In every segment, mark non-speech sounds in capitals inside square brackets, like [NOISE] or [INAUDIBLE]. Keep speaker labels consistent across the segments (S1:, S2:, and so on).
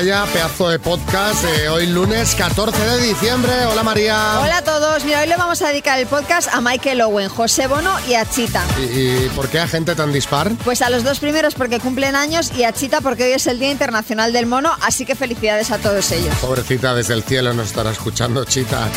S1: Vaya pedazo de podcast de hoy lunes 14 de diciembre. Hola María.
S2: Hola a todos. Mira, hoy le vamos a dedicar el podcast a Michael Owen, José Bono y a Chita.
S1: ¿Y, y por qué a gente tan dispar?
S2: Pues a los dos primeros porque cumplen años y a Chita porque hoy es el Día Internacional del Mono, así que felicidades a todos ellos.
S1: Pobrecita, desde el cielo nos estará escuchando Chita.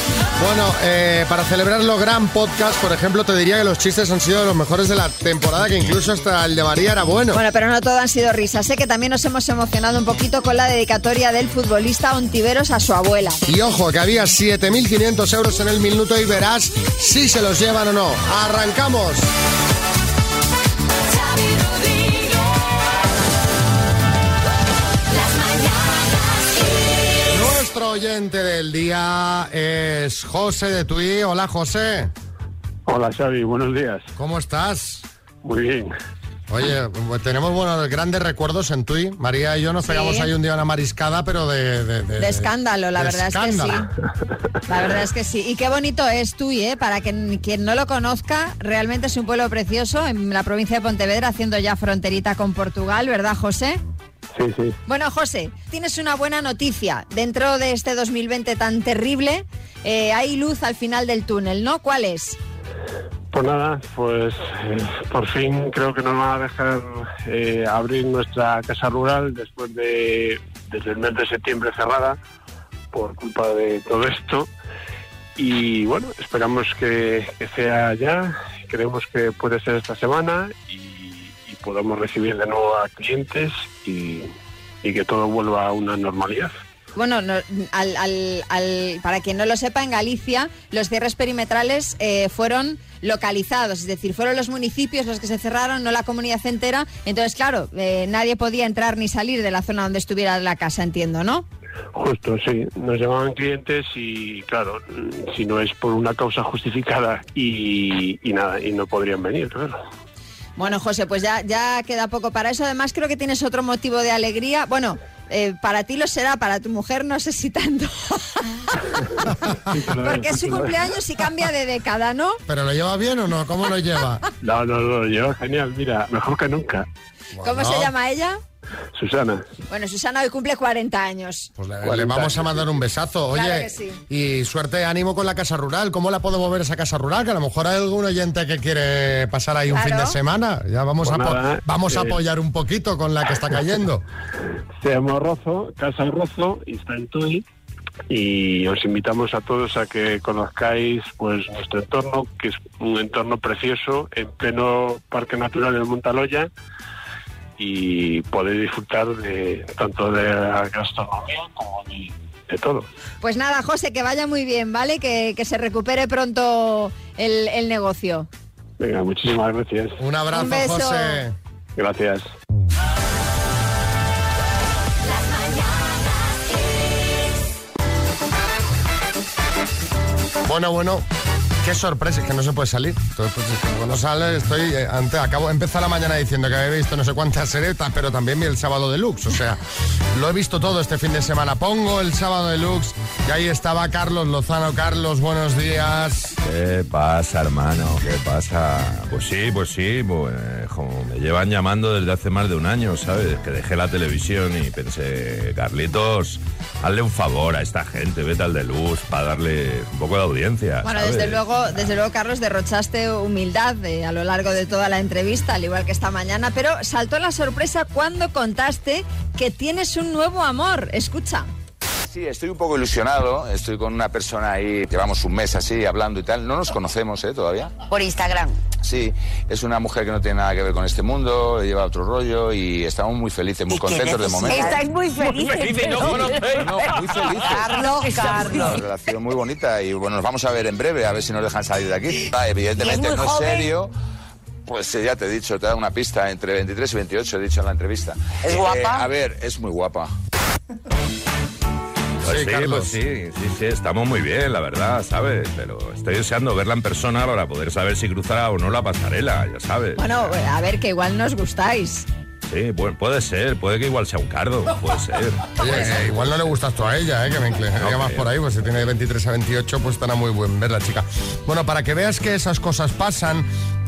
S1: Bueno, eh, para celebrarlo gran podcast, por ejemplo, te diría que los chistes han sido los mejores de la temporada, que incluso hasta el de María era bueno.
S2: Bueno, pero no todo han sido risas. Sé que también nos hemos emocionado un poquito con la dedicatoria del futbolista Ontiveros a su abuela.
S1: Y ojo, que había 7.500 euros en el minuto y verás si se los llevan o no. ¡Arrancamos! Nuestro oyente del día es José de Tui. Hola, José.
S3: Hola Xavi, buenos días.
S1: ¿Cómo estás?
S3: Muy bien.
S1: Oye, pues tenemos buenos grandes recuerdos en Tui. María y yo nos
S2: Sí.
S1: pegamos ahí un día una mariscada, pero de... De,
S2: De escándalo, la
S1: de
S2: verdad
S1: escándalo.
S2: es que sí. La verdad es que sí. Y qué bonito es Tui, ¿eh? Para quien no lo conozca, realmente es un pueblo precioso en la provincia de Pontevedra, haciendo ya fronterita con Portugal, ¿verdad, José?
S3: Sí, sí.
S2: Bueno, José, tienes una buena noticia. Dentro de este 2020 tan terrible, eh, hay luz al final del túnel, ¿no? ¿Cuál es?
S3: Pues nada, pues eh, por fin creo que nos van a dejar eh, abrir nuestra casa rural después de desde el mes de septiembre cerrada por culpa de todo esto. Y bueno, esperamos que, sea ya. Creemos que puede ser esta semana y, podamos recibir de nuevo a clientes y que todo vuelva a una normalidad.
S2: Bueno, no- al- al- al- para quien no lo sepa, en Galicia los cierres perimetrales eh, fueron localizados, es decir, fueron los municipios los que se cerraron, no la comunidad entera. Entonces, claro, eh, nadie podía entrar ni salir de la zona donde estuviera la casa, entiendo, ¿no?
S3: Justo, sí. Nos llamaban clientes y, claro, si no es por una causa justificada y, y nada, y no podrían venir, claro.
S2: Bueno, José, pues ya, ya queda poco para eso. Además, creo que tienes otro motivo de alegría. Bueno, eh, para ti lo será, para tu mujer no sé si tanto. Porque es su cumpleaños y cambia de década, ¿no?
S1: ¿Pero lo lleva bien o no? ¿Cómo lo lleva?
S3: No, no, no, lleva genial, mira, mejor que nunca.
S2: ¿Cómo se llama ella?
S3: Susana,
S2: Bueno, Susana hoy cumple 40 años.
S1: Pues le,
S3: 40
S1: le vamos a mandar un besazo. Oye,
S2: Claro que sí.
S1: y suerte, ánimo con la casa rural. ¿Cómo la podemos ver esa casa rural? Que a lo mejor hay algún oyente que quiere pasar ahí un fin de semana. Ya vamos,
S3: Pues
S1: a,
S3: nada,
S1: vamos a
S3: eh.
S1: apoyar un poquito con la que está cayendo. [LAUGHS]
S3: se llama Rozo, Casa Rozo, y está en Tui. Y os invitamos a todos a que conozcáis pues nuestro entorno, que es un entorno precioso, en pleno Parque Natural del Montaloya, y podéis disfrutar de tanto de la gastronomía como de, de todo.
S2: Pues nada, José, que vaya muy bien, ¿vale? Que, que se recupere pronto el, el negocio.
S3: Venga, muchísimas gracias.
S1: Un abrazo,
S2: Un beso.
S1: José.
S3: Gracias.
S1: Bueno, bueno. Qué sorpresa, es que no se puede salir. Entonces, pues, cuando sale, estoy. eh, ante, acabo, empezar la mañana diciendo que había visto no sé cuántas seretas, pero también vi el sábado deluxe. O sea, [LAUGHS] lo he visto todo este fin de semana. Pongo el sábado deluxe y ahí estaba Carlos Lozano. Carlos, buenos días.
S4: ¿Qué pasa, hermano? ¿Qué pasa? Pues sí, pues sí, pues, como me llevan llamando desde hace más de un año, ¿sabes? Que dejé la televisión y pensé, Carlitos, hazle un favor a esta gente, vete al de luz para darle un poco de audiencia.
S2: Bueno,
S4: ¿sabes?
S2: desde luego, desde luego, Carlos, derrochaste humildad eh, a lo largo de toda la entrevista, al igual que esta mañana, pero saltó la sorpresa cuando contaste que tienes un nuevo amor. Escucha.
S5: Sí, estoy un poco ilusionado. Estoy con una persona ahí, llevamos un mes así hablando y tal. No nos conocemos, ¿eh? Todavía.
S6: Por Instagram.
S5: Sí, es una mujer que no tiene nada que ver con este mundo, lleva otro rollo y estamos muy felices, muy
S6: ¿Y qué
S5: contentos de momento.
S6: Estáis muy felices.
S5: No, muy felices.
S6: Carlos,
S5: Una
S6: Carlos.
S5: relación muy bonita y bueno, nos vamos a ver en breve, a ver si nos dejan salir de aquí. Ah, evidentemente
S6: ¿Y es muy
S5: no es
S6: joven?
S5: serio. Pues eh, ya te he dicho, te he dado una pista, entre 23 y 28 he dicho en la entrevista.
S6: ¿Es
S5: Eh,
S6: guapa?
S5: a ver, es muy guapa.
S4: Pues
S1: Sí,
S4: sí,
S1: Carlos.
S4: pues sí, sí, sí, estamos muy bien, la verdad, ¿sabes? Pero estoy deseando verla en persona para poder saber si cruzará o no la pasarela, ya sabes.
S2: Bueno, a ver, que igual nos gustáis.
S4: Sí, pu- puede ser, puede que igual sea un cardo, puede ser. [LAUGHS]
S1: Oye, igual no le gustas tú a ella, ¿eh? que me inclinaría más por ahí, pues si tiene de 23 a 28, pues estará muy buen ver la chica. Bueno, para que veas que esas cosas pasan,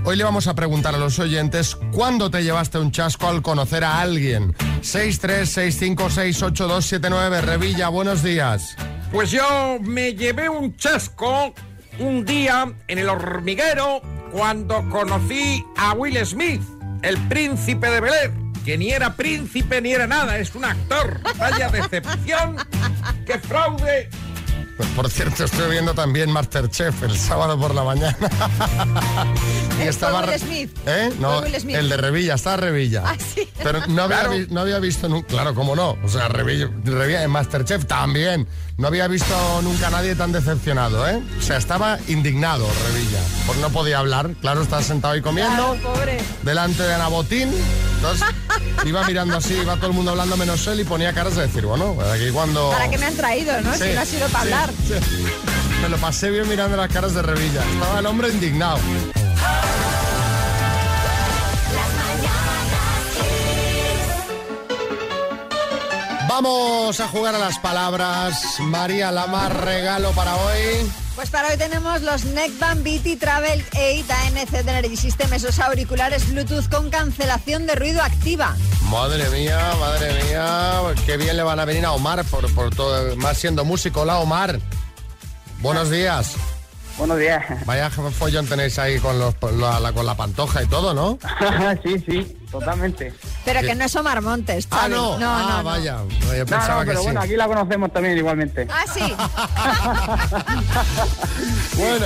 S1: Hoy le vamos a preguntar a los oyentes cuándo te llevaste un chasco al conocer a alguien. 636568279 Revilla, buenos días.
S7: Pues yo me llevé un chasco un día en el hormiguero cuando conocí a Will Smith, el príncipe de Bel Air, que ni era príncipe ni era nada, es un actor. Vaya decepción, qué fraude.
S1: Pues, por cierto, estoy viendo también Masterchef el sábado por la mañana. [LAUGHS]
S2: ¿Fue Will Smith?
S1: ¿Eh? No,
S2: ¿Fue Will Smith?
S1: el de Revilla, está Revilla.
S2: Ah, sí.
S1: Pero no había,
S7: Claro.
S1: no había visto nunca, claro, cómo no. O sea, Revilla, Revilla en Masterchef también. No había visto nunca a nadie tan decepcionado, ¿eh? O sea, estaba indignado Revilla. Pues no podía hablar. Claro, estaba sentado ahí comiendo.
S2: Claro, pobre.
S1: delante de Ana Botín. Entonces [LAUGHS] iba mirando así, iba todo el mundo hablando menos él y ponía caras de decir, bueno, aquí cuando...
S2: ¿Para qué me han traído, no?
S1: Sí,
S2: si no ha sido para
S1: sí,
S2: hablar.
S1: sí. Me lo pasé bien mirando las caras de Revilla. Estaba el hombre indignado. Vamos a jugar a las palabras. María, la más regalo para hoy.
S2: Pues para hoy tenemos los Neckband BT Travel 8 ANC de Energy System, esos auriculares Bluetooth con cancelación de ruido activa.
S1: Madre mía, madre mía, qué bien le van a venir a Omar por, por todo, más siendo músico. Hola, Omar. Buenos días.
S8: Buenos días.
S1: Vaya follón tenéis ahí con, los, la, la- con la pantoja y todo, ¿no? [LAUGHS]
S8: sí, sí, totalmente.
S2: Pero
S1: ¿Qué?
S2: que no es Omar Montes,
S1: Ah,
S2: Xavi.
S1: no.
S2: no,
S1: ah,
S2: no, no.
S1: vaya. Yo
S8: No,
S1: pensaba
S8: no,
S1: que
S8: pero
S1: sí.
S8: bueno, aquí la conocemos también igualmente.
S2: Ah, sí. [LAUGHS]
S1: Bueno,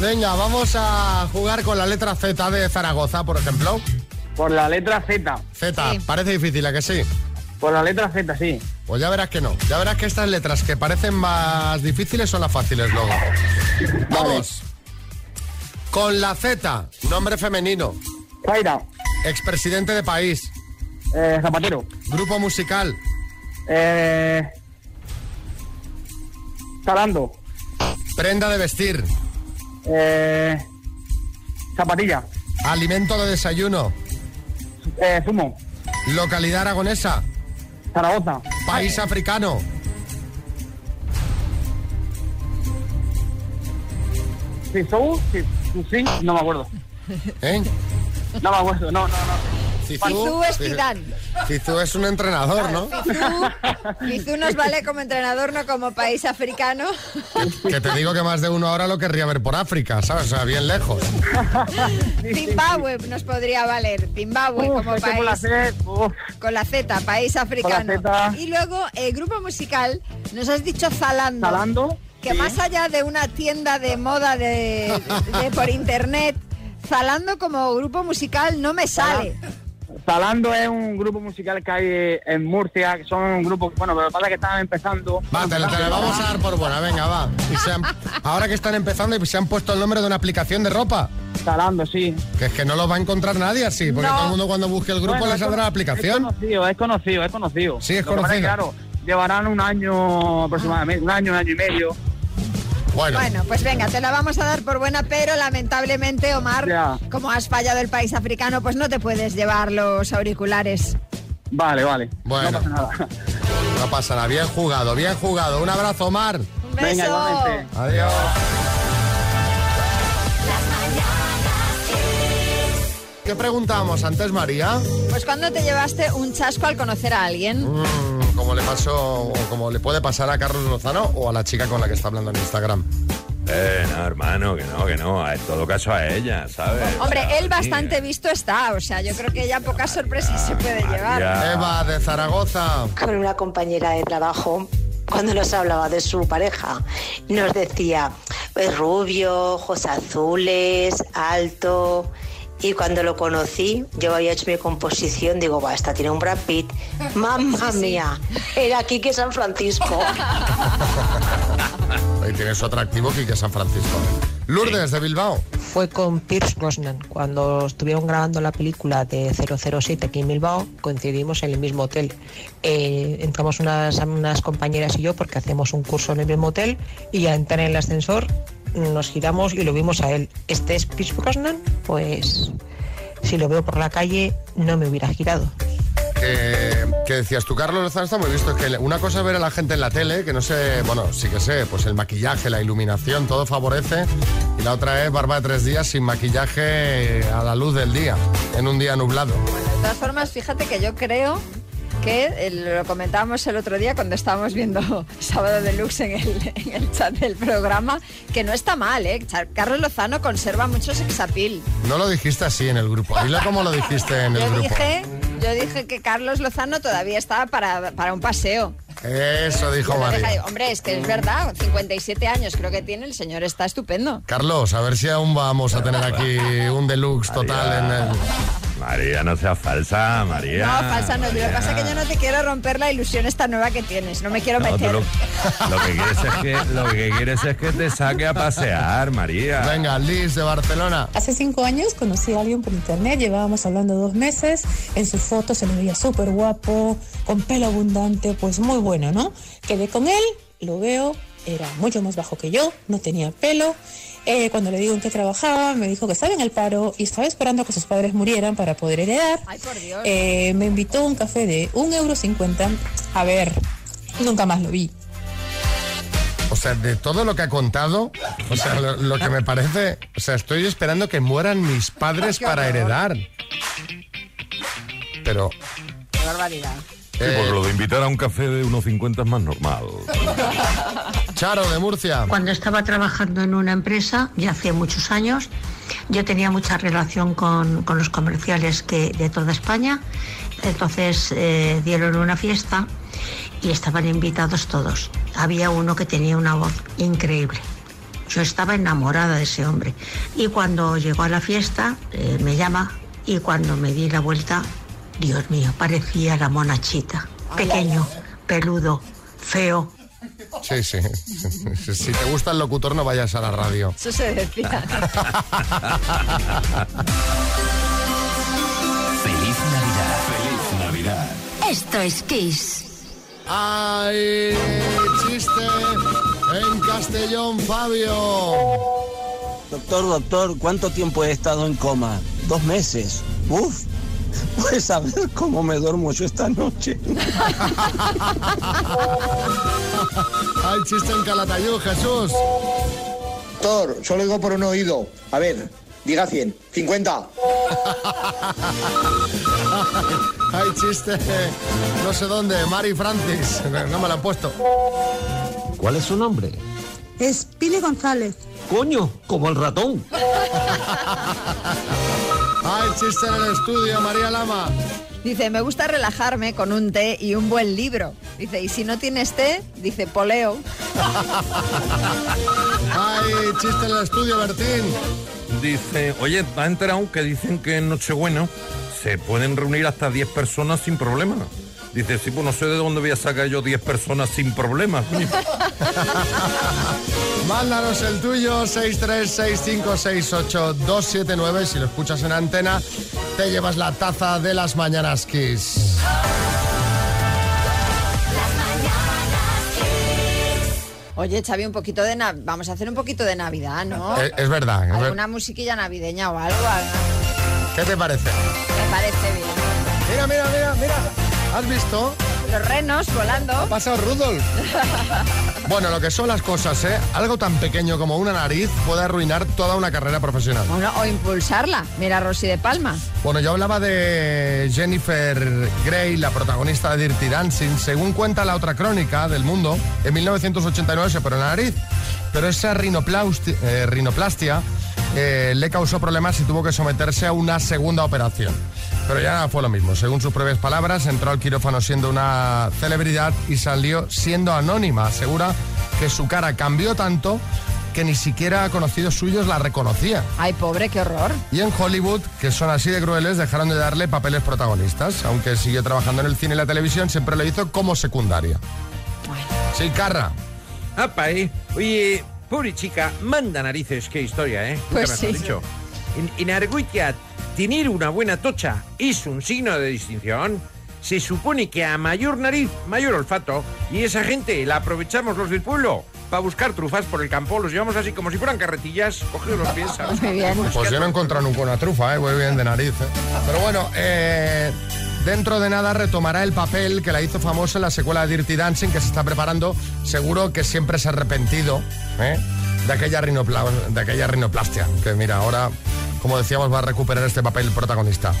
S1: venga, vamos a jugar con la letra Z de Zaragoza, por ejemplo.
S8: Por la letra Z.
S1: Z,
S2: Sí.
S1: parece difícil, ¿a que sí?
S8: Por la letra Z, sí.
S1: Pues ya verás que no. Ya verás que estas letras que parecen más difíciles son las fáciles luego. Vamos. Con la Z, nombre femenino,
S8: Zaira,
S1: expresidente de país,
S8: eh, Zapatero,
S1: grupo musical,
S8: eh, Talando,
S1: prenda de vestir,
S8: eh, Zapatilla,
S1: alimento de desayuno,
S8: eh, Zumo,
S1: localidad aragonesa,
S8: Zaragoza,
S1: país africano,
S8: Cizou, sí, sí, no me acuerdo.
S1: ¿eh?
S8: No me acuerdo, no, no, no.
S2: Fizú Espidán.
S1: Cizú es un entrenador, ¿no?
S2: Fizú nos vale como entrenador, no como país africano.
S1: Que te digo que más de uno ahora lo querría ver por África, ¿sabes? O sea, bien lejos.
S2: Zimbabue nos podría valer. Zimbabue como
S8: es la
S2: país. Con la Z, país africano. Y luego, el grupo musical, nos has dicho Zalando.
S8: Zalando,
S2: Que
S8: sí.
S2: más allá de una tienda de moda de, de por internet, Zalando como grupo musical no me sale.
S8: Zalando es un grupo musical que hay en Murcia, que son un grupo, bueno, pero lo que pasa que estaban empezando.
S1: Va, te, la vamos a dar por buena, venga, va. Y se han- ahora que están empezando y se han puesto el nombre de una aplicación de ropa.
S8: Zalando, sí.
S1: Que es que no lo va a encontrar nadie así, porque
S2: No.
S1: todo el mundo cuando busque el grupo
S8: Bueno,
S1: le saldrá la aplicación.
S8: Es conocido, es conocido, es conocido.
S1: Sí, es
S8: Lo que
S1: conocido.
S8: claro, llevarán un año aproximadamente, un año, un año y medio.
S1: Bueno,
S2: Bueno, pues venga, te la vamos a dar por buena, pero lamentablemente, Omar,
S8: Ya.
S2: como has fallado el país africano, pues no te puedes llevar los auriculares.
S8: Vale, vale.
S1: Bueno.
S8: No pasa nada. [LAUGHS]
S1: no pasa nada. Bien jugado, bien jugado. Un abrazo, Omar.
S2: Un
S8: Venga,
S2: beso.
S8: igualmente.
S1: Adiós. ¿Qué preguntamos antes, María?
S2: Pues cuando te llevaste un chasco al conocer a alguien.
S1: Mm, como le pasó, o como le puede pasar a Carlos Lozano o a la chica con la que está hablando en Instagram.
S4: Eh, no, hermano, que no, que no. En todo caso a ella, ¿sabes?
S2: Hombre,
S4: O sea,
S2: él bastante visto está, o sea, yo creo que ya pocas sorpresas se puede llevar.
S1: Eva de Zaragoza.
S6: con una compañera de trabajo cuando nos hablaba de su pareja. Nos decía, es rubio, ojos azules, alto. Y cuando lo conocí, yo había hecho mi composición, digo, va, esta tiene un Brad Pitt. [LAUGHS] Mamma mía, era aquí que San Francisco. [LAUGHS]
S1: Ahí tienes otro activo que San Francisco. Lourdes de Bilbao.
S9: Fue con Pierce Brosnan. Cuando estuvieron grabando la película de 007 aquí en Bilbao, coincidimos en el mismo hotel. Eh, entramos unas, unas compañeras y yo porque hacemos un curso en el mismo hotel y al entrar en el ascensor nos giramos y lo vimos a él. ¿Este es Pierce Brosnan? Pues si lo veo por la calle no me hubiera girado.
S1: Que que decías tú, Carlos Lozano está muy visto. Es que una cosa es ver a la gente en la tele, que no sé, bueno, sí que sé, pues el maquillaje, la iluminación, todo favorece. Y la otra es barba de tres días sin maquillaje a la luz del día, en un día nublado.
S2: De todas formas, fíjate que yo creo que eh, lo comentábamos el otro día cuando estábamos viendo [LAUGHS] Sábado Deluxe en el, en el chat del programa, que no está mal, ¿eh? Carlos Lozano conserva mucho sexapil.
S1: No lo dijiste así en el grupo. Dile cómo lo dijiste en [LAUGHS] el
S2: Yo
S1: grupo.
S2: dije, yo dije que Carlos Lozano todavía estaba para, para un paseo.
S1: Eso dijo María.
S2: Hombre, es que es verdad, 57 años creo que tiene, el señor está estupendo.
S1: Carlos, a ver si aún vamos a tener aquí un deluxe total en el...
S4: María, no seas falsa, María.
S2: No, falsa no. Lo que pasa es que yo no te quiero romper la ilusión esta nueva que tienes. No me quiero
S4: No,
S2: meter.
S4: lo, lo que quieres es que, lo que quieres es que te saque a pasear, María.
S1: Venga, Liz de Barcelona.
S10: Hace cinco años conocí a alguien por internet, llevábamos hablando dos meses, en su foto se le veía súper guapo, con pelo abundante, pues muy bueno, ¿no? Quedé con él, lo veo, era mucho más bajo que yo, no tenía pelo. Eh, cuando le digo en qué trabajaba, me dijo que estaba en el paro y estaba esperando que sus padres murieran para poder heredar.
S2: Ay, por Dios.
S10: Eh, me invitó a un café de un euro. cincuenta. A ver, nunca más lo vi.
S1: O sea, de todo lo que ha contado, o sea, lo, lo que me parece, o sea, estoy esperando que mueran mis padres para heredar. Pero,
S2: Qué barbaridad.
S4: Sí,
S1: eh,
S4: porque lo de invitar a un café de 1,50 es más normal. [LAUGHS]
S1: Charo de Murcia.
S11: Cuando estaba trabajando en una empresa, ya hace muchos años, yo tenía mucha relación con, con los comerciales que, de toda España. Entonces eh, dieron una fiesta y estaban invitados todos. Había uno que tenía una voz increíble. Yo estaba enamorada de ese hombre. Y cuando llegó a la fiesta, eh, me llama y cuando me di la vuelta, Dios mío, parecía la monachita. Pequeño, peludo, feo,
S1: Sí, sí. Si te gusta el locutor, no vayas a la radio.
S2: Eso se decía.
S12: Feliz Navidad. Feliz Navidad.
S13: Esto es Kiss.
S1: ¡Ay! Chiste en Castellón, Fabio.
S14: Doctor, doctor, ¿cuánto tiempo he estado en coma? Dos meses. Uf, pues a ver cómo me duermo yo esta noche. [LAUGHS]
S1: ¡Ay, chiste en Calatayud, Jesús!
S15: Doctor, solo digo por un oído. A ver, diga 100. 50.
S1: ¡Ay, chiste! No sé dónde, Mari Francis. [LAUGHS] No me lo han puesto.
S16: ¿Cuál es su nombre?
S17: Es Pili González.
S16: Coño, como el ratón. [LAUGHS]
S1: ¡Ay, chiste en el estudio, María Lama!
S2: Dice, me gusta relajarme con un té y un buen libro. Dice, y si no tienes té, dice, poleo.
S1: ¡Ay, chiste en el estudio, Bertín!
S7: Dice, oye, ¿ha enterado que dicen que en Nochebuena se pueden reunir hasta 10 personas sin problema? Dice, sí, pues no sé de dónde voy a sacar yo 10 personas sin problemas. coño". [LAUGHS]
S1: Mándanos el tuyo, 636568279. Si lo escuchas en antena, te llevas la taza de las mañanas Kiss.
S2: Oye, Xavi, un poquito de na- vamos a hacer un poquito de Navidad, ¿no?
S1: Es, es verdad. es ver-
S2: Alguna musiquilla navideña o algo.
S1: ¿Qué te parece?
S2: Me parece bien.
S1: Mira, mira, mira, mira. ¿Has visto?
S2: Los renos volando.
S1: Ha pasado Rudolf. [LAUGHS] Bueno, lo que son las cosas, ¿eh? Algo tan pequeño como una nariz puede arruinar toda una carrera profesional.
S2: Bueno, o impulsarla. Mira Rosy de Palma.
S1: Bueno, yo hablaba de Jennifer Grey, la protagonista de Dirty Dancing. Según cuenta la otra crónica del mundo, en 1989 se operó la nariz. Pero esa eh, rinoplastia eh, le causó problemas y tuvo que someterse a una segunda operación. Pero ya fue lo mismo. Según sus propias palabras, entró al quirófano siendo una celebridad y salió siendo anónima. Asegura que su cara cambió tanto que ni siquiera conocidos suyos la reconocían.
S2: Ay, pobre, qué horror.
S1: Y en Hollywood, que son así de crueles, dejaron de darle papeles protagonistas. Aunque siguió trabajando en el cine y la televisión, siempre lo hizo como secundaria. Sí, Carra.
S7: Apa, eh. Oye, pobre chica, manda narices, qué historia, ¿eh?
S2: Pues sí.
S7: dicho. En, en Argoitia, tener una buena tocha es un signo de distinción. Se supone que a mayor nariz, mayor olfato. Y esa gente la aprovechamos los del pueblo para buscar trufas por el campo. Los llevamos así como si fueran carretillas, cogidos los pies. ¿sabes?
S2: Muy bien.
S1: Pues yo no he encontrado nunca una trufa, ¿eh? Voy bien de nariz, ¿eh? Pero bueno, eh, dentro de nada retomará el papel que la hizo famosa en la secuela de Dirty Dancing que se está preparando. Seguro que siempre se ha arrepentido ¿eh? de, aquella rinopla- de aquella rinoplastia. Que mira, ahora, como decíamos, va a recuperar este papel protagonista.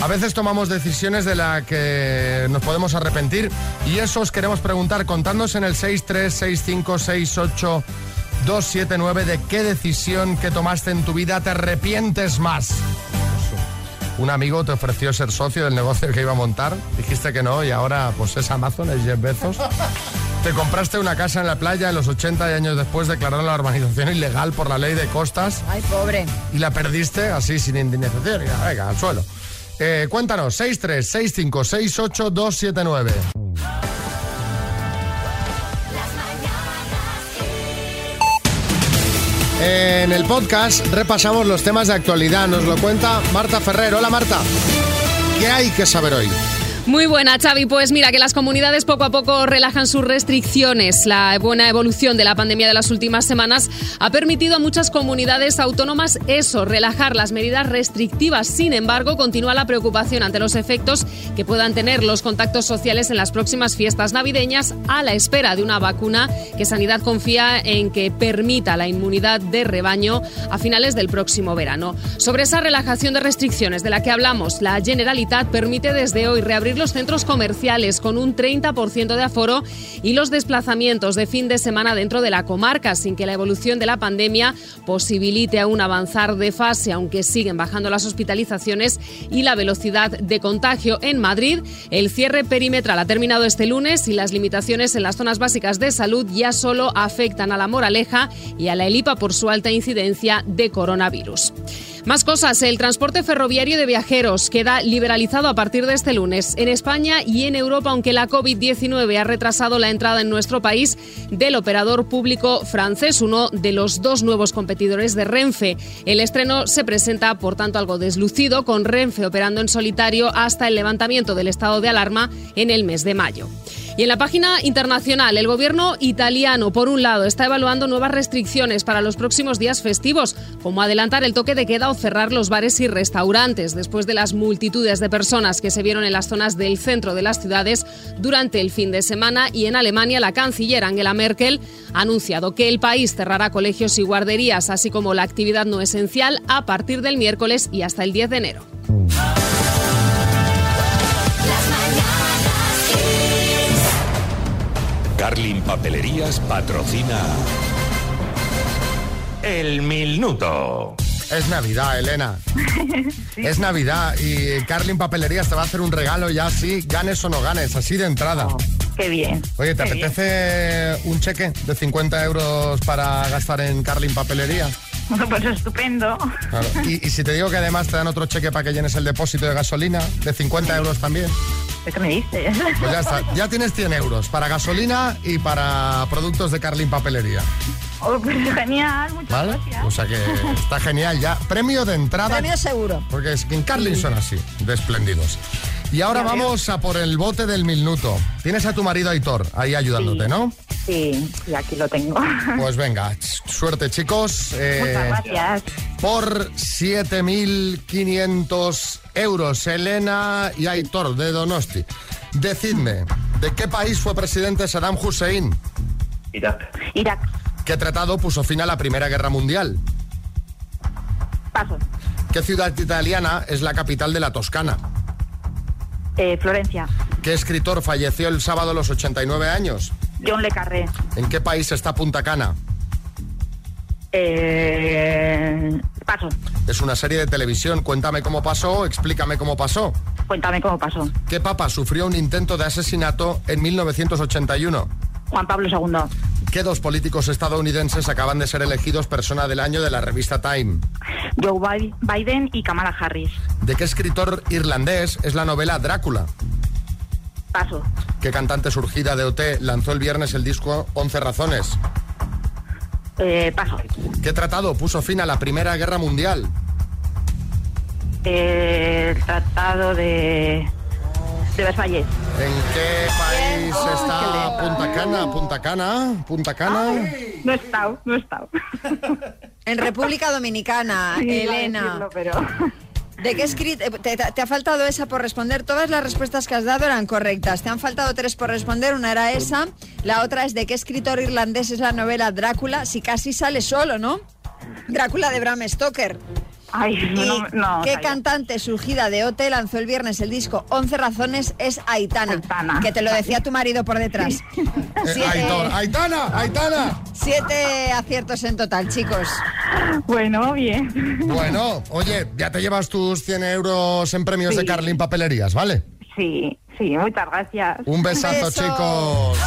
S1: A veces tomamos decisiones de las que nos podemos arrepentir y eso os queremos preguntar contándonos en el 636568279 de qué decisión que tomaste en tu vida te arrepientes más. Un amigo te ofreció ser socio del negocio que iba a montar, dijiste que no y ahora pues es Amazon, es Jeff Bezos. Te compraste una casa en la playa en los 80 y años después declararon la urbanización ilegal por la ley de costas
S2: Ay, pobre.
S1: y la perdiste así sin indemnización. Venga, al suelo. Eh, cuéntanos, 636568279. En el podcast repasamos los temas de actualidad. Nos lo cuenta Marta Ferrer. Hola Marta. ¿Qué hay que saber hoy?
S18: Muy buena, Xavi. Pues mira, que las comunidades poco a poco relajan sus restricciones. La buena evolución de la pandemia de las últimas semanas ha permitido a muchas comunidades autónomas eso, relajar las medidas restrictivas. Sin embargo, continúa la preocupación ante los efectos que puedan tener los contactos sociales en las próximas fiestas navideñas a la espera de una vacuna que Sanidad confía en que permita la inmunidad de rebaño a finales del próximo verano. Sobre esa relajación de restricciones de la que hablamos, la Generalitat permite desde hoy reabrir los centros comerciales con un 30% de aforo y los desplazamientos de fin de semana dentro de la comarca, sin que la evolución de la pandemia posibilite aún avanzar de fase, aunque siguen bajando las hospitalizaciones y la velocidad de contagio. En Madrid, el cierre perimetral ha terminado este lunes y las limitaciones en las zonas básicas de salud ya solo afectan a la Moraleja y a la Elipa por su alta incidencia de coronavirus. Más cosas, el transporte ferroviario de viajeros queda liberalizado a partir de este lunes en España y en Europa, aunque la COVID-19 ha retrasado la entrada en nuestro país del operador público francés, uno de los dos nuevos competidores de Renfe. El estreno se presenta, por tanto, algo deslucido, con Renfe operando en solitario hasta el levantamiento del estado de alarma en el mes de mayo. Y en la página internacional, el gobierno italiano, por un lado, está evaluando nuevas restricciones para los próximos días festivos, como adelantar el toque de queda o cerrar los bares y restaurantes, después de las multitudes de personas que se vieron en las zonas del centro de las ciudades durante el fin de semana. Y en Alemania, la canciller Angela Merkel ha anunciado que el país cerrará colegios y guarderías, así como la actividad no esencial, a partir del miércoles y hasta el 10 de enero.
S12: Carlin Papelerías patrocina El Minuto.
S1: Es Navidad, Elena. [LAUGHS] Es Navidad y Carlin Papelerías te va a hacer un regalo ya así, ganes o no ganes, así de entrada.
S19: Qué bien.
S1: Oye, ¿te
S19: qué bien.
S1: apetece un cheque de 50 euros para gastar en Carlin Papelería?
S19: Bueno, [LAUGHS] pues estupendo.
S1: Claro. Y, y si te digo que además te dan otro cheque para que llenes el depósito de gasolina, de 50 euros también,
S19: ¿Qué me dices?
S1: pues ya está. Ya tienes 100 euros para gasolina y para productos de Carlin Papelería.
S19: Oh, pues genial, muchas
S1: ¿Vale?
S19: gracias.
S1: O sea que está genial ya. Premio de entrada.
S2: Premio seguro.
S1: Porque es que en Carlin son así, de espléndidos. Y ahora vamos a por el bote del minuto. Tienes a tu marido Aitor ahí ayudándote, ¿no?
S19: Sí, y aquí lo tengo. [LAUGHS]
S1: Pues venga, suerte chicos. Eh,
S19: Muchas gracias.
S1: Por 7.500 euros, Elena y Aitor de Donosti. Decidme, ¿de qué país fue presidente Saddam Hussein?
S3: Irak.
S19: Irak.
S1: ¿Qué tratado puso fin a la Primera Guerra Mundial?
S19: Paso.
S1: ¿Qué ciudad italiana es la capital de la Toscana?
S19: Eh, Florencia.
S1: ¿Qué escritor falleció el sábado a los 89 años?
S19: John Le Carré.
S1: ¿En qué país está Punta Cana?
S19: Eh, paso.
S1: Es una serie de televisión. Cuéntame cómo pasó, explícame cómo pasó.
S19: Cuéntame cómo pasó.
S1: ¿Qué papa sufrió un intento de asesinato en 1981?
S19: Juan Pablo II.
S1: ¿Qué dos políticos estadounidenses acaban de ser elegidos persona del año de la revista Time?
S19: Joe Bi- Biden y Kamala Harris.
S1: ¿De qué escritor irlandés es la novela Drácula?
S19: Paso.
S1: ¿Qué cantante surgida de OT lanzó el viernes el disco 11 razones?
S19: Eh, paso.
S1: ¿Qué tratado puso fin a la Primera Guerra Mundial?
S19: Eh, el tratado de, de Versalles.
S1: ¿En qué país está Punta Cana? ¿Punta Cana? ¿Punta Cana?
S19: No he estado, no he estado. [LAUGHS]
S2: En República Dominicana,
S19: Sí, iba a
S2: Elena.
S19: decirlo, pero...
S2: ¿De qué? Te, te- te ha faltado esa por responder. Todas las respuestas que has dado eran correctas. Te han faltado tres por responder. Una era esa. La otra es de qué escritor irlandés es la novela Drácula. Si casi sale solo, ¿no? Drácula de Bram Stoker.
S19: Ay,
S2: ¿Y
S19: no, no,
S2: qué
S19: calla.
S2: cantante surgida de OT lanzó el viernes el disco 11 razones? Es Aitana. Que te lo decía tu marido por detrás. [LAUGHS]
S1: Eh,
S2: Siete-
S1: Aitor, Aitana, Aitana.
S2: Siete aciertos en total, chicos.
S19: Bueno, bien.
S1: Bueno, oye, ya te llevas tus 100 euros en premios de
S19: Sí.
S1: Carlin Papelerías, ¿vale?
S19: Sí, sí, muchas gracias.
S1: Un besazo,
S2: beso.
S1: chicos.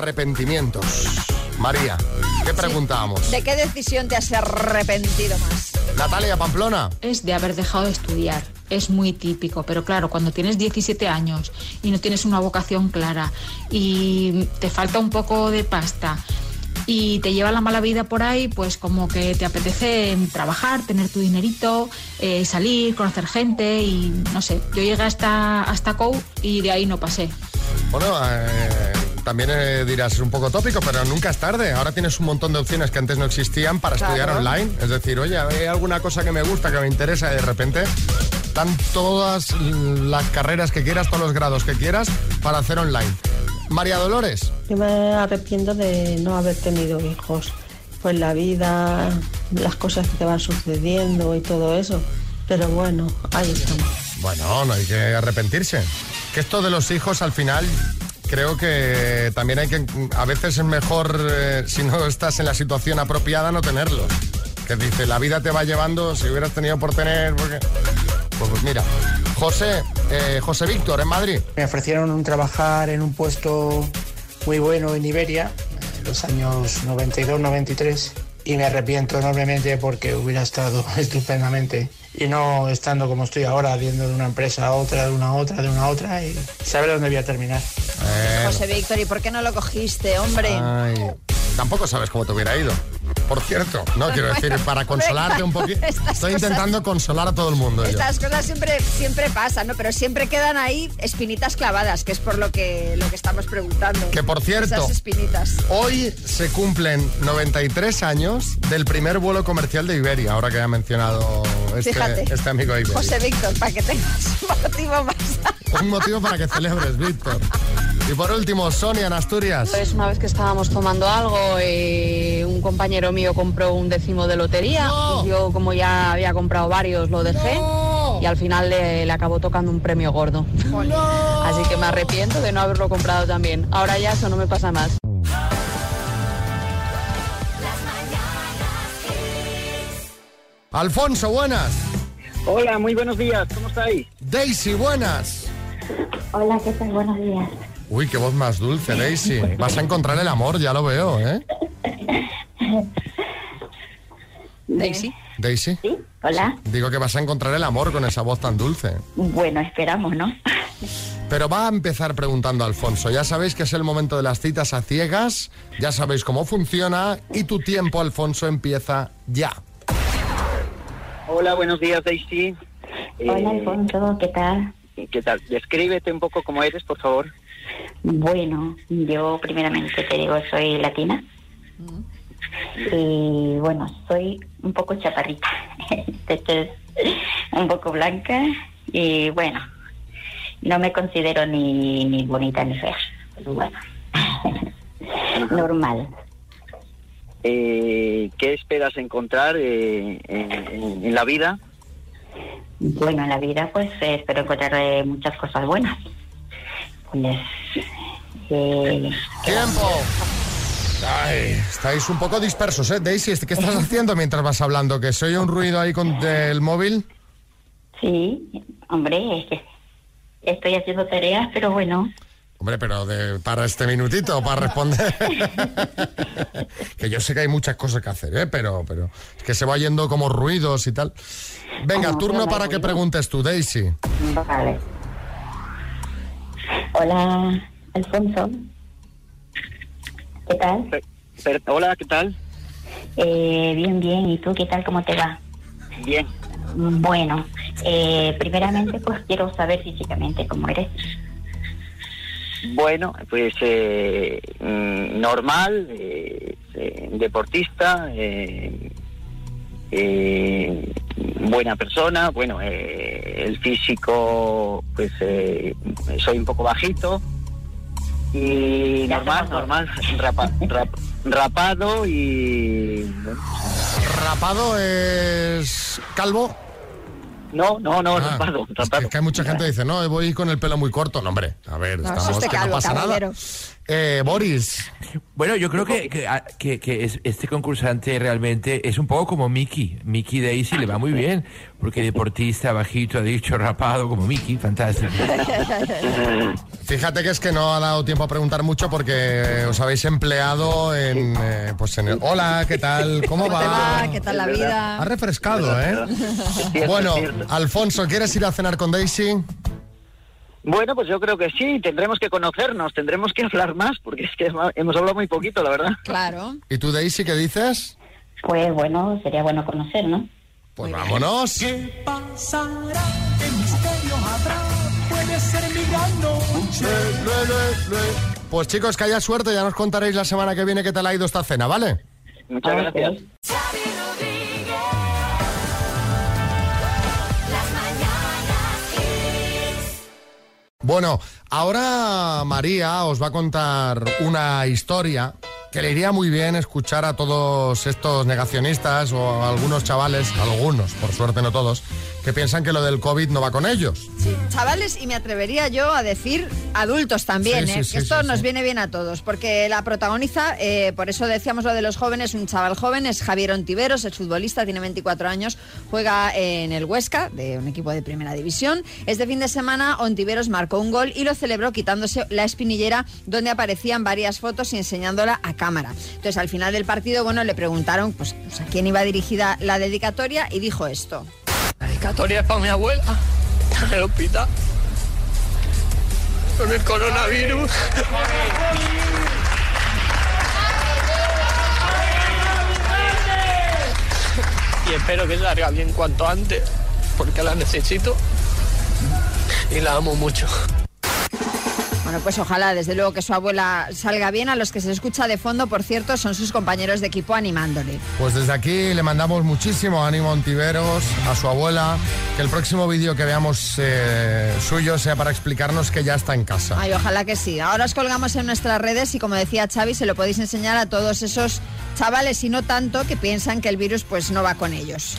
S1: Arrepentimientos. María, ¿qué preguntábamos?
S2: ¿De qué decisión te has arrepentido más?
S1: Natalia Pamplona.
S20: es de haber dejado de estudiar. Es muy típico, pero claro, cuando tienes 17 años y no tienes una vocación clara y te falta un poco de pasta y te lleva la mala vida por ahí, pues como que te apetece trabajar, tener tu dinerito, eh, salir, conocer gente y no sé. Yo llegué hasta, hasta COU y de ahí no pasé.
S1: Bueno, eh, también eh, dirás, es un poco tópico, pero nunca es tarde. Ahora tienes un montón de opciones que antes no existían para
S2: Claro.
S1: estudiar online. Es decir, oye, hay alguna cosa que me gusta, que me interesa, y de repente están todas las carreras que quieras, todos los grados que quieras para hacer online. María Dolores.
S21: Yo me arrepiento de no haber tenido hijos. Pues la vida, las cosas que te van sucediendo y todo eso. Pero bueno, ahí estamos.
S1: Bueno, no hay que arrepentirse. Que esto de los hijos al final creo que también hay que, a veces es mejor, eh, si no estás en la situación apropiada, no tenerlos. Que dice, la vida te va llevando, si hubieras tenido por tener, porque... Pues, pues mira, José, eh, José Víctor en Madrid.
S22: Me ofrecieron un trabajar en un puesto muy bueno en Iberia, en los años 92-93, y me arrepiento enormemente porque hubiera estado [LAUGHS] estupendamente. Y no estando como estoy ahora, yendo de una empresa a otra, de una a otra, de una a otra, y saber dónde voy a terminar.
S2: José Víctor, ¿y por qué no lo cogiste, hombre?
S1: Ay, tampoco sabes cómo te hubiera ido. Por cierto, no quiero [LAUGHS] decir, para consolarte un poquito. Estoy
S2: cosas-
S1: intentando consolar a todo el mundo. yo.
S2: Estas cosas siempre, siempre pasan, ¿no? Pero siempre quedan ahí espinitas clavadas, que es por lo que, lo que estamos preguntando.
S1: Que por cierto,
S2: Esas espinitas.
S1: Hoy se cumplen 93 años del primer vuelo comercial de Iberia, ahora que ha mencionado este,
S2: Fíjate.
S1: este amigo Iberia.
S2: José Víctor, para que tengas un motivo más.
S1: Un motivo para que celebres, Víctor. Y por último, Sonia en Asturias.
S23: Pues una vez que estábamos tomando algo, eh, un compañero mío compró un décimo de lotería. y Yo, como ya había comprado varios, lo dejé. Y al final le, le acabó tocando un premio gordo. [LAUGHS] Así que me arrepiento de no haberlo comprado también. Ahora ya eso no me pasa más.
S1: Alfonso, buenas.
S8: Hola, muy buenos días, ¿cómo estáis?
S1: Daisy, buenas.
S11: Hola, ¿qué tal? Buenos días.
S1: Uy, qué voz más dulce, Daisy. Vas a encontrar el amor, ya lo veo, ¿eh? [LAUGHS]
S2: Daisy.
S1: Daisy.
S11: Hola.
S1: Digo que vas a encontrar el amor con esa voz tan dulce.
S11: Bueno, esperamos, ¿no?
S1: Pero va a empezar preguntando a Alfonso. Ya sabéis que es el momento de las citas a ciegas, ya sabéis cómo funciona y tu tiempo, Alfonso, empieza ya.
S8: Hola, buenos días, Daisy.
S11: Hola,
S8: Eh,
S11: Alfonso, ¿qué tal?
S8: ¿Qué tal? Descríbete un poco cómo eres, por favor.
S11: Bueno, yo primeramente te digo, soy latina. Y bueno, soy un poco chaparrita. [LAUGHS] Entonces, un poco blanca. Y bueno, no me considero ni, ni bonita ni fea. Pero bueno, [LAUGHS] normal.
S8: Eh, ¿Qué esperas encontrar eh, en, en- en la vida?
S11: Bueno, en la vida pues eh, espero encontrar eh, muchas cosas buenas. Eh,
S1: ¡Tiempo! Ay, estáis un poco dispersos, ¿eh? Daisy, ¿qué estás [LAUGHS] haciendo mientras vas hablando? ¿Que se oye un ruido ahí con el móvil?
S11: sí, hombre, es que estoy haciendo tareas, pero bueno,
S1: Hombre, pero de- para este minutito, para responder. [LAUGHS] que yo sé que hay muchas cosas que hacer, ¿eh? Pero, pero es que se va yendo como ruidos y tal. Venga,
S11: Ah,
S1: turno para que preguntes tú, Daisy.
S11: vale. Hola, Alfonso. ¿Qué tal?
S8: Per- hola, ¿qué tal?
S11: Eh, bien, bien. ¿Y tú qué tal? ¿Cómo te va?
S8: Bien.
S11: Bueno, eh, primeramente pues quiero saber físicamente cómo eres.
S24: Bueno, pues eh, mm, normal, eh, eh, deportista, eh, eh, buena persona, bueno, eh, el físico, pues eh, soy un poco bajito y normal, normal, [LAUGHS] rapa- rap- rapado y... bueno,
S1: ¿Rapado es calvo?
S24: No, no, no,
S1: Ah,
S24: rapado,
S1: es que hay mucha gente que dice, no, voy con el pelo muy corto. No, hombre, a ver,
S24: No,
S1: estamos que
S24: calvo,
S1: no pasa nada. Eh, Boris.
S25: Bueno, yo creo que, que, a- que- que es- este concursante realmente es un poco como Mickey. Mickey Daisy le va muy bien, porque deportista, bajito, ha dicho, rapado, como Mickey, fantástico.
S1: Fíjate que es que no ha dado tiempo a preguntar mucho porque os habéis empleado en, eh, pues en el... Hola, ¿qué tal? ¿Cómo
S2: ¿Cómo te
S1: va?
S2: va? ¿Qué tal la vida?
S1: Ha refrescado, ¿eh? Bueno, Alfonso, ¿quieres ir a cenar con Daisy?
S24: Bueno, pues yo creo que sí, tendremos que conocernos, tendremos que [LAUGHS] hablar más, porque es que hemos hablado muy poquito, la verdad.
S2: Claro.
S1: ¿Y tú, Daisy, qué dices?
S26: Pues bueno, sería bueno conocer, ¿no?
S1: Pues vámonos.
S27: ¿Qué pasará? ¿Qué misterio habrá? Puede ser mi gran noche.
S1: Pues chicos, que haya suerte, ya nos contaréis la semana que viene qué tal ha ido esta cena, ¿vale?
S24: Muchas gracias.
S1: Bueno, ahora María os va a contar una historia que le iría muy bien escuchar a todos estos negacionistas o a algunos chavales, algunos, por suerte no todos, que piensan que lo del COVID no va con ellos.
S2: Sí, chavales, y me atrevería yo a decir adultos también,
S1: Sí,
S2: ¿eh?
S1: sí,
S2: que esto nos viene bien a todos, porque la protagoniza, eh, por eso decíamos lo de los jóvenes, un chaval joven, es Javier Ontiveros, es futbolista, tiene 24 años, juega en el Huesca, de un equipo de primera división. Este fin de semana Ontiveros marcó un gol y lo celebró quitándose la espinillera donde aparecían varias fotos y enseñándola a cámara. Entonces, al final del partido, bueno, le preguntaron pues, pues, a quién iba dirigida la dedicatoria y dijo esto.
S28: Dedicatoria es para mi abuela, está en el hospital. Con el coronavirus. Y espero que salga bien cuanto antes, porque la necesito y la amo mucho.
S2: Bueno, pues ojalá, desde luego, que su abuela salga bien. A los que se escucha de fondo, por cierto, son sus compañeros de equipo animándole.
S1: Pues desde aquí le mandamos muchísimo ánimo a Ontiveros, a su abuela, que el próximo vídeo que veamos eh, suyo sea para explicarnos que ya está en casa.
S2: Ay, ojalá que sí. Ahora os colgamos en nuestras redes y, como decía Xavi, se lo podéis enseñar a todos esos chavales y no tanto que piensan que el virus pues no va con ellos.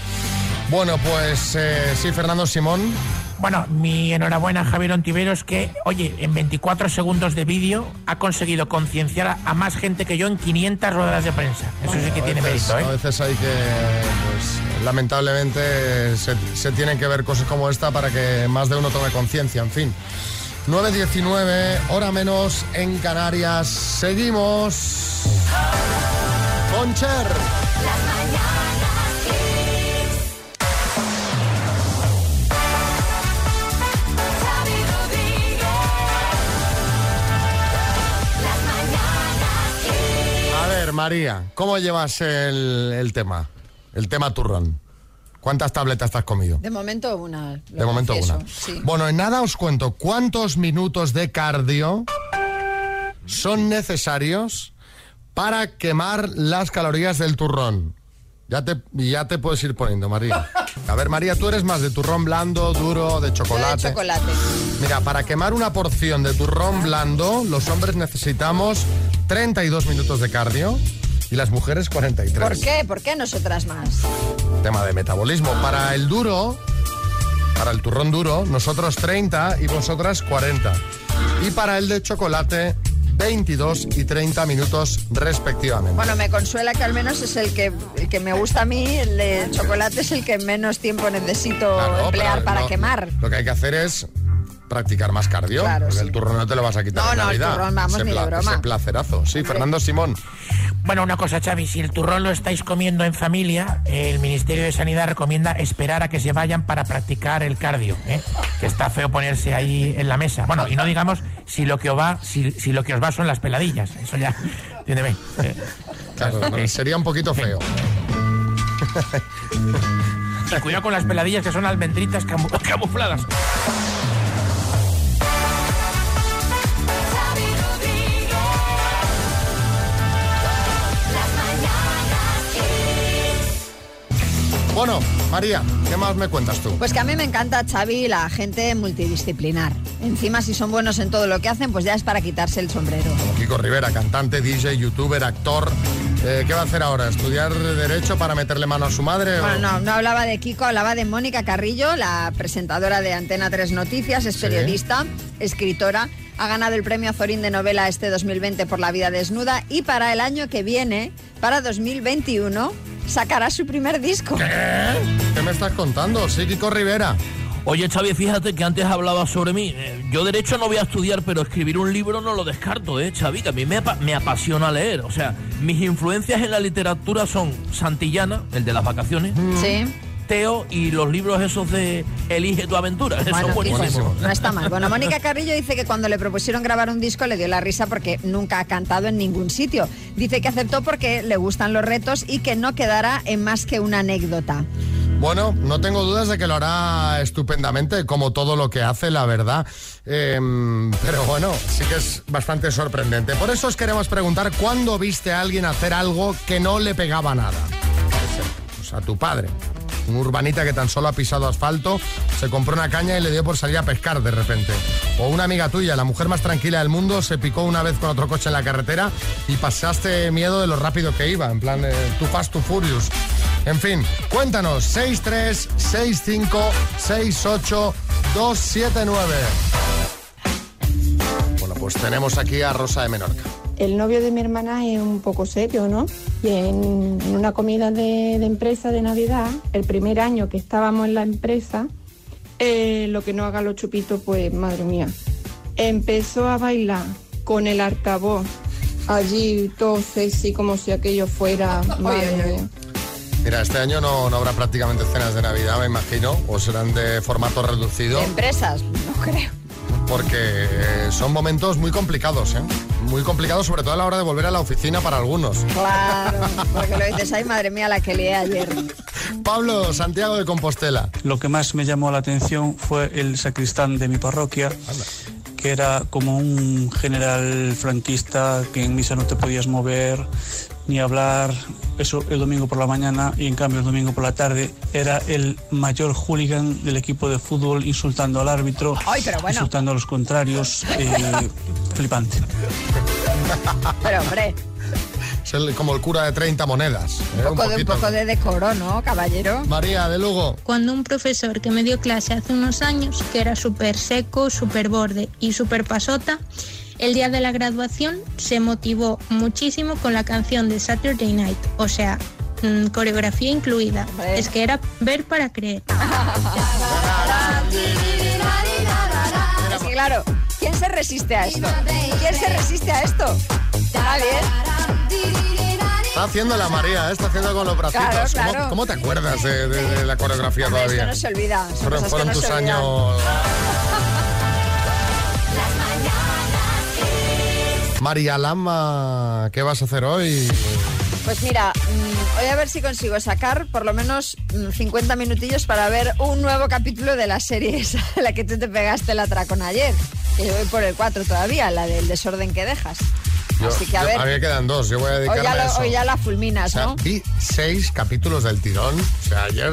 S1: Bueno, pues eh, sí, Fernando Simón.
S29: Bueno, mi enhorabuena a Javier Ontiveros que, oye, en 24 segundos de vídeo ha conseguido concienciar a, a más gente que yo en 500 ruedas de prensa. Eso sí que
S1: A
S29: tiene
S1: veces-
S29: mérito,
S1: A
S29: ¿eh?
S1: veces hay que, pues, lamentablemente, se, se tienen que ver cosas como esta para que más de uno tome conciencia, en fin. 9.19, hora menos en Canarias. Seguimos. Con María, ¿cómo llevas el, el tema? El tema turrón. ¿Cuántas tabletas te has comido?
S2: De momento una.
S1: De momento
S2: confieso,
S1: una.
S2: sí.
S1: Bueno, en nada os cuento cuántos minutos de cardio son necesarios para quemar las calorías del turrón. Ya te, ya te puedes ir poniendo, María. A ver, María, tú eres más de turrón blando, duro, de
S2: Yo de
S1: chocolate.
S2: chocolate.
S1: Mira, para quemar una porción de turrón blando, los hombres necesitamos 32 minutos de cardio y las mujeres 43.
S2: ¿Por qué? ¿Por qué nosotras más?
S1: Tema de metabolismo. Para el duro, para el turrón duro, nosotros 30 y vosotras 40. Y para el de chocolate, 22 y 30 minutos respectivamente.
S2: Bueno, me consuela que al menos es el que, el que me gusta a mí, el de chocolate es el que menos tiempo necesito
S1: Claro,
S2: emplear para
S1: no-
S2: quemar.
S1: Lo que hay que hacer es practicar más cardio.
S2: Claro,
S1: porque
S2: sí.
S1: el turrón no te lo vas a quitar
S2: No,
S1: en
S2: no, el
S1: Navidad.
S2: turrón, vamos,
S1: ese,
S2: ni de broma.
S1: ese placerazo. Sí, Fernando Simón.
S29: Bueno, una cosa, Xavi, si el turrón lo estáis comiendo en familia, el Ministerio de Sanidad recomienda esperar a que se vayan para practicar el cardio, ¿eh? que está feo ponerse ahí en la mesa. Bueno, y no digamos si lo que os va, si, si lo que os va son las peladillas. Eso ya, entiéndeme. Eh,
S1: Claro, no, sería un poquito feo.
S29: Y cuidado con las peladillas que son almendritas camu- [LAUGHS] camufladas.
S1: Bueno, María, ¿qué más me cuentas tú?
S2: Pues que a mí me encanta, Xavi, la gente multidisciplinar. Encima, si son buenos en todo lo que hacen, pues ya es para quitarse el sombrero.
S1: Como Kiko Rivera, cantante, DJ, youtuber, actor. Eh, ¿Qué va a hacer ahora? ¿Estudiar Derecho para meterle mano a su madre? o-
S2: no, no hablaba de Kiko, hablaba de Mónica Carrillo, la presentadora de Antena 3 Noticias, es
S1: Sí.
S2: periodista, escritora, ha ganado el premio Azorín de novela este 2020 por La vida desnuda y para el año que viene, para 2021, sacará su primer disco.
S1: ¿Qué me estás contando? Sí, Kiko Rivera.
S30: Oye, Xavi, fíjate que antes hablabas sobre mí. Eh, Yo derecho no voy a estudiar, pero escribir un libro no lo descarto, ¿eh, Xavi? Que a mí me, me apasiona leer. O sea, mis influencias en la literatura son Santillana, el de las vacaciones.
S2: Sí.
S30: Teo y los libros esos de Elige tu aventura. [LAUGHS]
S2: Bueno,
S30: buenísimos.
S2: No está mal. Bueno, Mónica Carrillo dice que cuando le propusieron grabar un disco le dio la risa porque nunca ha cantado en ningún sitio. Dice que aceptó porque le gustan los retos y que no quedará en más que una anécdota.
S1: Bueno, no tengo dudas de que lo hará estupendamente, como todo lo que hace, la verdad. Eh, pero bueno, sí que es bastante sorprendente. Por eso os queremos preguntar, ¿cuándo viste a alguien hacer algo que no le pegaba nada? Pues a tu padre. Un urbanita que tan solo ha pisado asfalto, se compró una caña y le dio por salir a pescar de repente. O una amiga tuya, la mujer más tranquila del mundo, se picó una vez con otro coche en la carretera y pasaste miedo de lo rápido que iba, en plan, eh, too fast, too furious. En fin, cuéntanos, 63 65 68 279. Bueno, pues tenemos aquí a Rosa de Menorca.
S21: El novio de mi hermana es un poco serio, ¿no? Y en, en una comida de, de empresa de Navidad, el primer año que estábamos en la empresa, eh, lo que no haga los chupitos, pues madre mía, empezó a bailar con el altavoz allí todo sexy como si aquello fuera... [LAUGHS] madre mía.
S1: Mira, este año no, no habrá prácticamente cenas de Navidad, me imagino, o serán de formato reducido,
S2: ¿De empresas? No creo.
S1: Porque eh, son momentos muy complicados, ¿eh? Muy complicados, sobre todo a la hora de volver a la oficina para algunos.
S2: Claro, [LAUGHS] porque lo dices, ay madre mía, la que lié ayer.
S1: Pablo Santiago de Compostela.
S31: Lo que más me llamó la atención fue el sacristán de mi parroquia, que era como un general franquista que en misa no te podías mover ni hablar, eso el domingo por la mañana y en cambio el domingo por la tarde era el mayor hooligan del equipo de fútbol insultando al árbitro,
S2: Ay, pero bueno.
S31: insultando a los contrarios, eh, [LAUGHS] flipante.
S2: Pero hombre,
S1: Es el- como el cura de 30 monedas. ¿eh?
S2: un poco, de, un poco de decoro, ¿no, caballero?
S1: María de Lugo.
S32: Cuando un profesor que me dio clase hace unos años, que era súper seco, súper borde y súper pasota, el día de la graduación se motivó muchísimo con la canción de Saturday Night, o sea, mm, coreografía incluida. Es que era ver para creer.
S2: Claro, ¿quién se resiste a esto? ¿Quién se resiste a esto? Nadie.
S1: Está haciendo la María, ¿eh? está haciendo con los bracitos.
S2: Claro,
S1: ¿Cómo-
S2: claro.
S1: ¿Cómo, te acuerdas de, de- de la coreografía
S2: Hombre, esto
S1: todavía?
S2: no se olvida.
S1: Fueron,
S2: no
S1: tus
S2: se olvidan.
S1: años. María Lama, ¿qué vas a hacer hoy?
S2: Pues mira, mm, voy a ver si consigo sacar por lo menos mm, 50 minutillos para ver un nuevo capítulo de la serie [LAUGHS] esa, la que tú te pegaste el atracón ayer. Que yo voy por el 4 todavía, la del desorden que dejas.
S1: Yo-
S2: Así que a
S1: yo-
S2: ver.
S1: mí me quedan dos, yo voy a
S2: Hoy
S1: dedicarme
S2: ya,
S1: a eso.
S2: hoy ya la
S1: O
S2: fulminas,
S1: sea,
S2: ¿no?
S1: vi seis capítulos del tirón. O sea, ayer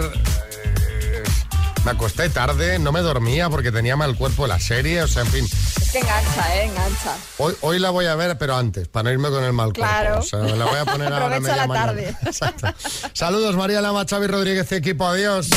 S1: me acosté tarde, no me dormía porque tenía mal cuerpo la serie. O sea, en fin,
S2: Es que engancha, ¿eh? Engancha.
S1: hoy, hoy la voy a ver, pero antes, para no irme con el mal cuerpo.
S2: Claro.
S1: O sea, la voy a poner ahora a
S2: Aprovecha
S1: media
S2: la
S1: mañana.
S2: tarde. [LAUGHS]
S1: Exacto. Saludos, María Lama, Xavi Rodríguez equipo. Adiós.